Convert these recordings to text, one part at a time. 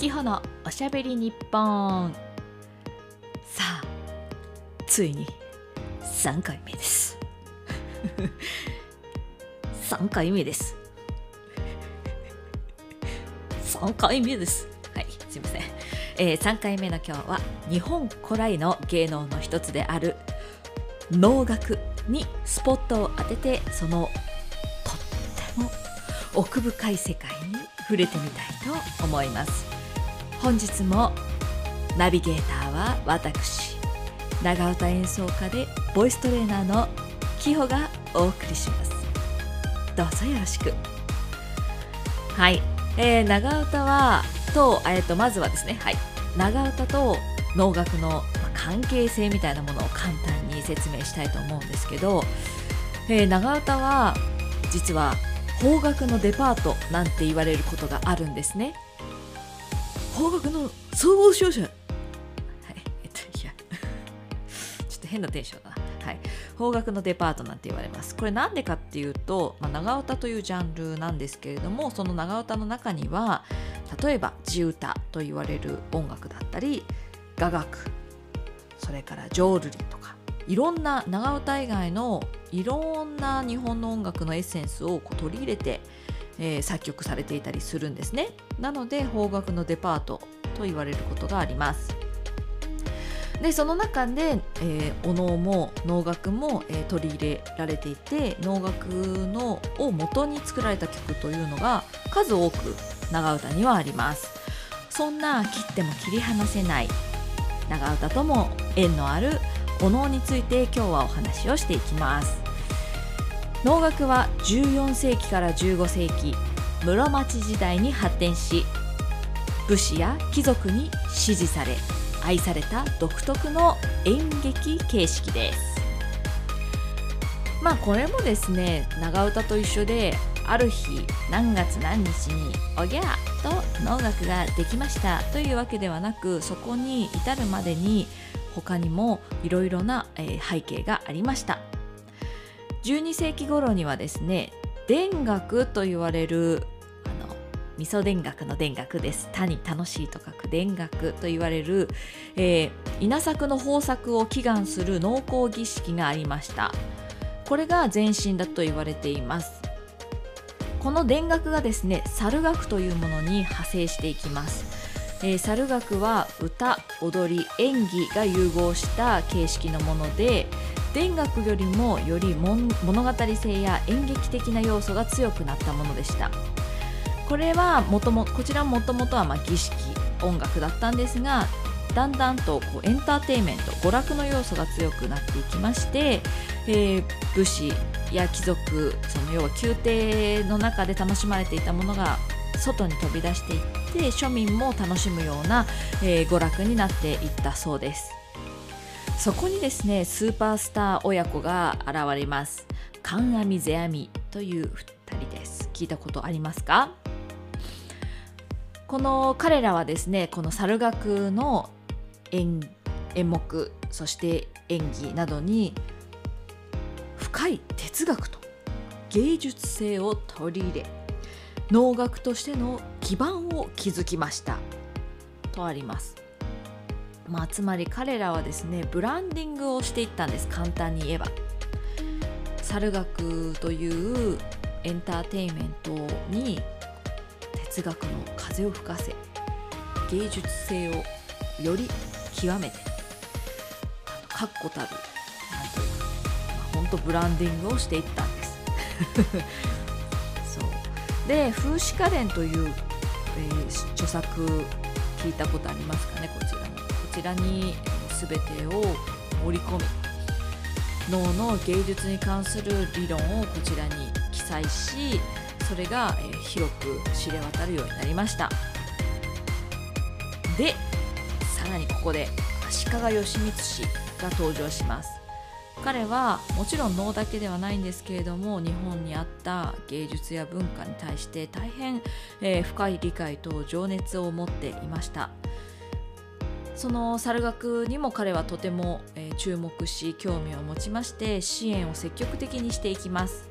キホのおしゃべり日本。さあついに3回目です。3回目です。3回目です。はいすいません、えー、3回目の今日は日本古来の芸能の一つである能楽にスポットを当ててそのとっても奥深い世界に触れてみたいと思います。本日もナビゲーターは私長唄演奏家でボイストレーナーのキホがお送りします。どうぞよろしく。はい、えー、長唄はと,、えー、とまずはですねはい。長唄と能楽の関係性みたいなものを簡単に説明したいと思うんですけど、えー、長唄は実は邦楽のデパートなんて言われることがあるんですね。邦楽の総合商社。はい。えっといや。ちょっと変なテンションだな。はい。邦楽のデパートなんて言われます。これなんでかっていうと、まあ、長唄というジャンルなんですけれどもその長唄の中には例えば地唄と言われる音楽だったり雅楽それから浄瑠璃とかいろんな長唄以外のいろんな日本の音楽のエッセンスをこう取り入れて、えー、作曲されていたりするんですね。なので邦楽のデパートと言われることがあります。でその中で、えー、お能も能楽も、えー、取り入れられていて能楽のを元に作られた曲というのが数多く長唄にはあります。そんな切っても切り離せない長唄とも縁のあるお能について今日はお話をしていきます。能楽は14世紀から15世紀室町時代に発展し武士や貴族に支持され愛された独特の演劇形式です。まあこれもですね長唄と一緒である日何月何日におぎゃーと能楽ができましたというわけではなくそこに至るまでに他にもいろいろな、え背景がありました。12世紀頃にはですね田楽と言われるあの味噌田楽の田楽です。他に楽しいと書く田楽と言われる、えー、稲作の豊作を祈願する農耕儀式がありました。これが前身だと言われています。この田楽がですね猿楽というものに派生していきます。えー、猿楽は歌踊り演技が融合した形式のもので田楽よりもより物語性や演劇的な要素が強くなったものでした。これはもともこちらもともとはま儀式音楽だったんですがだんだんとこうエンターテインメント娯楽の要素が強くなっていきまして、えー、武士や貴族その要は宮廷の中で楽しまれていたものが外に飛び出していって庶民も楽しむような、えー、娯楽になっていったそうです。そこにですねスーパースター親子が現れます。観阿弥世阿弥という2人です。聞いたことありますか？この彼らはですねこの猿楽の演演目そして演技などに深い哲学と芸術性を取り入れ能楽としての基盤を築きました。とあります、まあ、つまり彼らはですねブランディングをしていったんです。簡単に言えば。猿楽というエンターテインメントに哲学の風を吹かせ芸術性をより極めて確固たるなんというか、まあ、本当ブランディングをしていったんです。そう。で「風刺家電」という、えー、著作聞いたことありますかねこちらに。こちらに全てを盛り込み脳の芸術に関する理論をこちらに記載しそれが、広く知れ渡るようになりました。でさらにここで足利義満氏が登場します。彼はもちろん能だけではないんですけれども日本にあった芸術や文化に対して大変、えー、深い理解と情熱を持っていました。その猿楽にも彼はとても、えー、注目し興味を持ちまして支援を積極的にしていきます、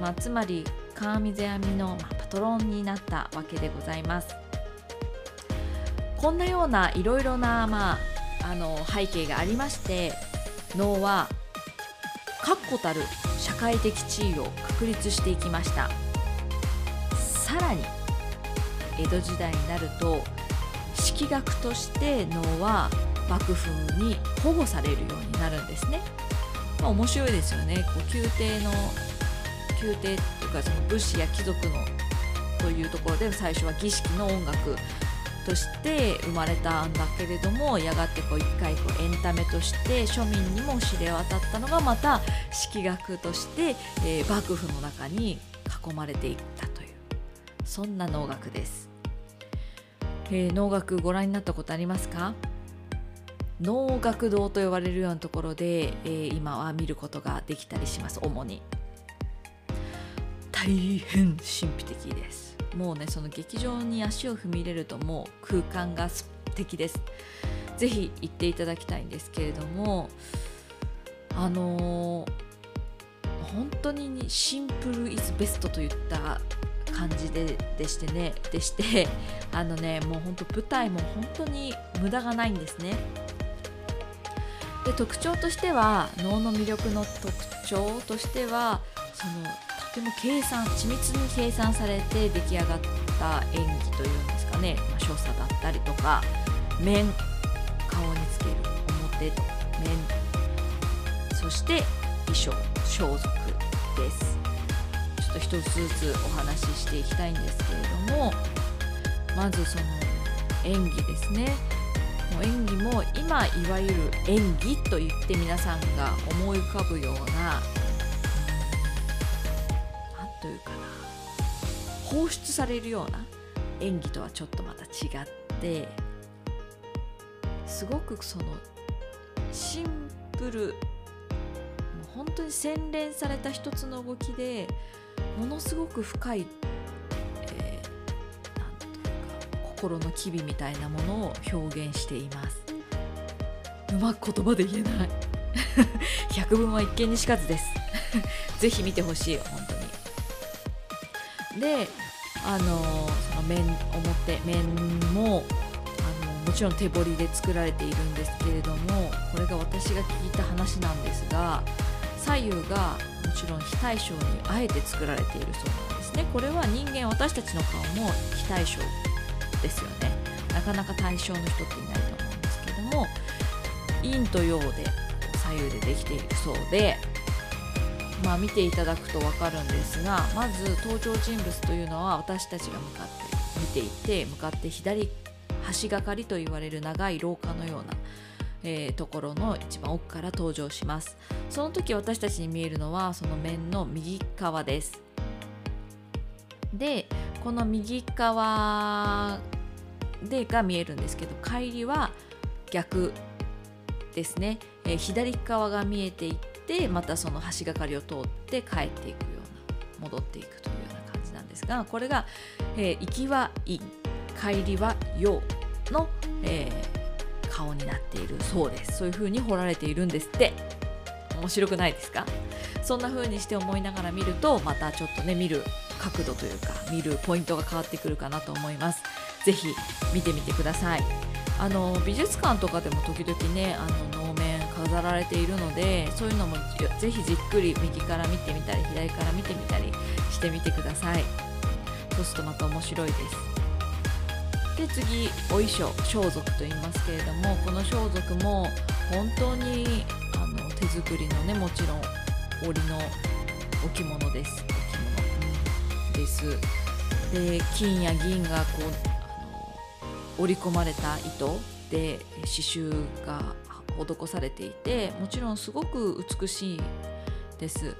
まあ、つまり川見世阿弥の、まあ、パトロンになったわけでございます。こんなようないろいろな、まあ、あの背景がありまして能は確固たる社会的地位を確立していきました。さらに江戸時代になると学として能は幕府に保護されるようになるんですね、まあ、面白いですよね。こう宮廷の宮廷というかその武士や貴族のというところで最初は儀式の音楽として生まれたんだけれどもやがてこう一回こうエンタメとして庶民にも知れ渡ったのがまた式学として、えー、幕府の中に囲まれていったというそんな能楽です、えー、能楽ご覧になったことありますか？能楽堂と呼ばれるようなところで、えー、今は見ることができたりします主に。大変神秘的です。もうねその劇場に足を踏み入れるともう空間が素敵です。ぜひ行っていただきたいんですけれどもあのー、本当にシンプルイズベストといった感じででしてねでして あのねもう本当舞台も本当に無駄がないんですね。で特徴としては能の魅力の特徴としてはそのとても計算緻密に計算されて出来上がった演技というんですかね、まあ、所作だったりとか面顔につける表面そして衣装装束です。と一つずつお話ししていきたいんですけれどもまずその演技ですね。もう演技も今いわゆる演技と言って皆さんが思い浮かぶような何というかな放出されるような演技とはちょっとまた違ってすごくそのシンプルもう本当に洗練された一つの動きでものすごく深い、えー、なんというか心の機微みたいなものを表現しています。うまく言葉で言えない。百聞は一見にしかずです。ぜひ見てほしい本当に。であのその面表面もあのもちろん手彫りで作られているんですけれどもこれが私が聞いた話なんですが左右がもちろん非対称にあえて作られているそうなんですね。これは人間私たちの顔も非対称ですよね。なかなか対称の人っていないと思うんですけども陰と陽で左右でできているそうでまあ、見ていただくと分かるんですがまず登場人物というのは私たちが向かって見ていて向かって左端がかりと言われる長い廊下のような、えー、ところの一番奥から登場します。その時私たちに見えるのはその面の右側です。でこの右側でが見えるんですけど帰りは逆ですね、えー、左側が見えていててまたその橋がかりを通って帰っていくような戻っていくというような感じなんですがこれが、えー、行きは陰帰りは陽の、えー、顔になっている。そうです。そういう風に彫られているんですって。面白くないですか？そんな風にして思いながら見るとまたちょっとね見る角度というか見るポイントが変わってくるかなと思います。是非見てみてください。あの美術館とかでも時々ねあの能面飾られているのでそういうのもぜひじっくり右から見てみたり左から見てみたりしてみてください。そうするとまた面白いです。で次お衣装装束と言いますけれどもこの装束も本当にあの手作りのねもちろん織の置物です。置物です。で金や銀がこうあの織り込まれた糸で刺繍が施されていてもちろんすごく美しいです。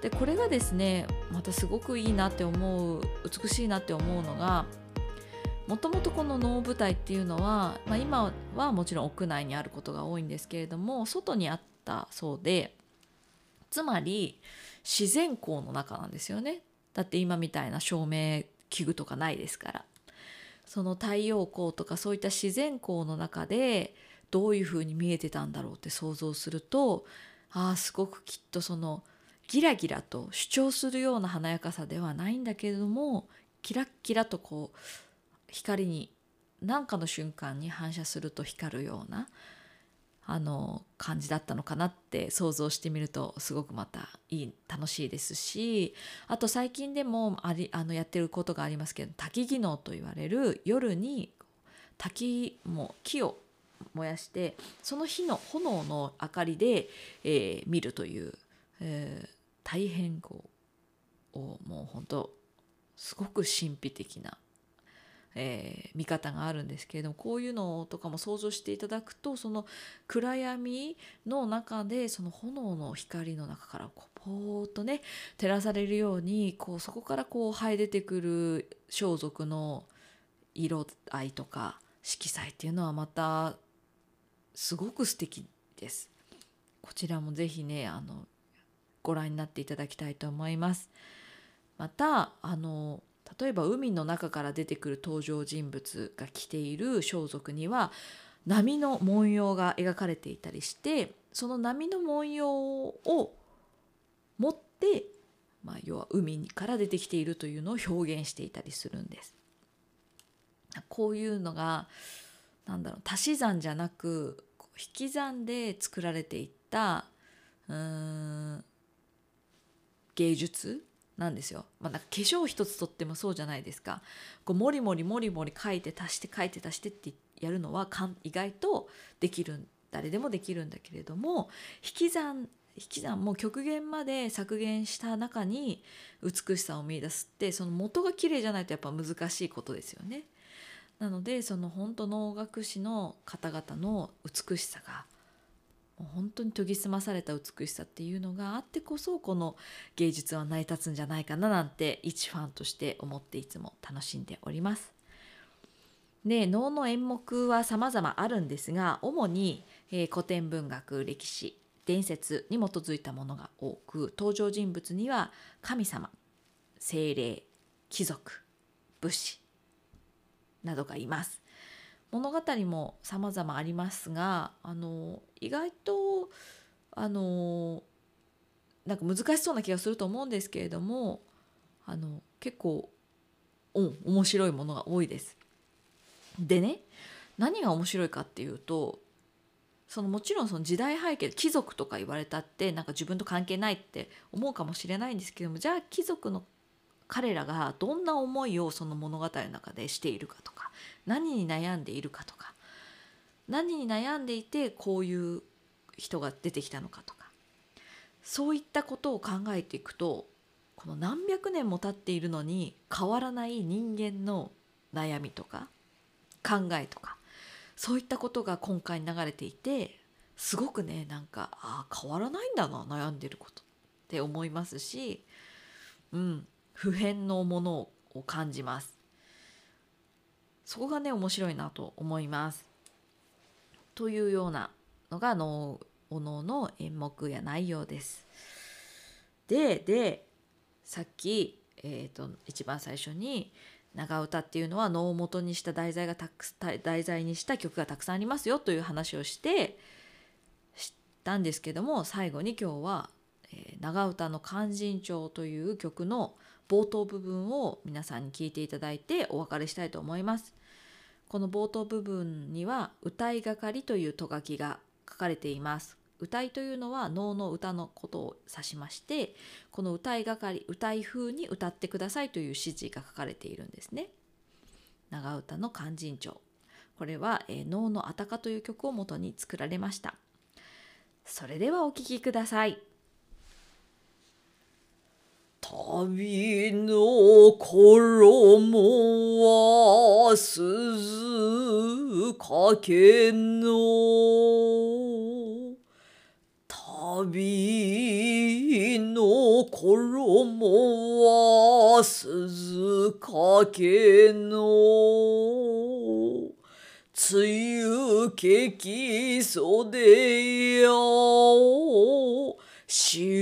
でこれがですねまたすごくいいなって思う美しいなって思うのがもともとこの能舞台っていうのは、まあ、今はもちろん屋内にあることが多いんですけれども外にあったそうでつまり自然光の中なんですよね。だって今みたいな照明器具とかないですから。その太陽光とかそういった自然光の中でどういうふうに見えてたんだろうって想像するとああすごくきっとそのギラギラと主張するような華やかさではないんだけれどもキラッキラとこう光に何かの瞬間に反射すると光るようなあの感じだったのかなって想像してみるとすごくまたいい楽しいですしあと最近でもありあのやってることがありますけど滝技能と言われる夜に滝も木を燃やしてその火の炎の明かりで、えー、見るという、えー、大変こうもう本当すごく神秘的なえー、見方があるんですけれどもこういうのとかも想像していただくとその暗闇の中でその炎の光の中からこうポーッとね照らされるようにこうそこからこう生え出てくる装束の色合いとか色彩っていうのはまたすごく素敵です。こちらもぜひねあのご覧になっていただきたいと思います。またあの例えば海の中から出てくる登場人物が着ている装束には波の文様が描かれていたりしてその波の文様を持って、まあ、要は海から出てきているというのを表現していたりするんです。こういうのがなんだろう足し算じゃなく引き算で作られていったうーん芸術なんですよ。まあ、なんか化粧一つとってもそうじゃないですか。こうもりもりもりもり書いて足して書いて足してってやるのは意外とできる誰でもできるんだけれども引き算引き算もう極限まで削減した中に美しさを見出すってその元が綺麗じゃないとやっぱ難しいことですよね。なのでその本当能楽師の方々の美しさがもう本当に研ぎ澄まされた美しさっていうのがあってこそこの芸術は成り立つんじゃないかななんて一ファンとして思っていつも楽しんでおります。で能の演目は様々あるんですが主に、えー、古典文学歴史伝説に基づいたものが多く登場人物には神様精霊貴族武士などがいます。物語も様々ありますがあの意外とあのなんか難しそうな気がすると思うんですけれどもあの結構うん面白いものが多いです。でね何が面白いかっていうとそのもちろんその時代背景貴族とか言われたってなんか自分と関係ないって思うかもしれないんですけどもじゃあ貴族の彼らがどんな思いをその物語の中でしているかとか何に悩んでいるかとか何に悩んでいてこういう人が出てきたのかとかそういったことを考えていくとこの何百年も経っているのに変わらない人間の悩みとか考えとかそういったことが今回流れていてすごくねなんかああ変わらないんだな悩んでることって思いますしうん。普遍のものを感じます。そこがね面白いなと思います。というようなのが能おのの演目や内容です。ででさっき、えーと、一番最初に長唄っていうのは能を元にした題材がたく題材にした曲がたくさんありますよという話をして知ったんですけども最後に今日は、えー、長唄の「勧進帳」という曲の冒頭部分を皆さんに聞いていただいてお別れしたいと思います。この冒頭部分には歌いがかりというと書きが書かれています。歌いというのは能の歌のことを指しましてこの歌いがかり歌い風に歌ってくださいという指示が書かれているんですね。長唄の勧進帳これは、えー、能のあたかという曲をもとに作られました。それではお聴きください。旅の衣は鈴かけの。旅の衣は鈴かけの。梅雨けき袖やし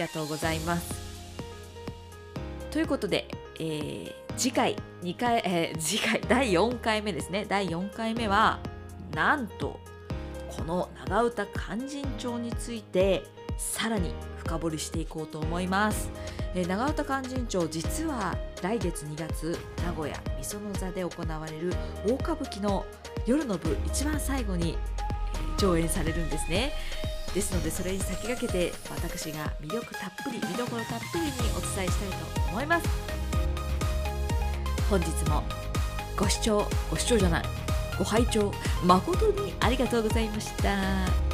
がとうございます。ということで、えー、次回2回、えー、次回第4回目ですね。第4回目はなんとこの長唄勧進帳についてさらに深掘りしていこうと思います、えー長唄勧進帳実は来月2月名古屋みその座で行われる大歌舞伎の夜の部一番最後に、上演されるんですね。ですのでそれに先駆けて私が魅力たっぷり見どころたっぷりにお伝えしたいと思います。本日もご視聴ご視聴じゃないご拝聴誠にありがとうございました。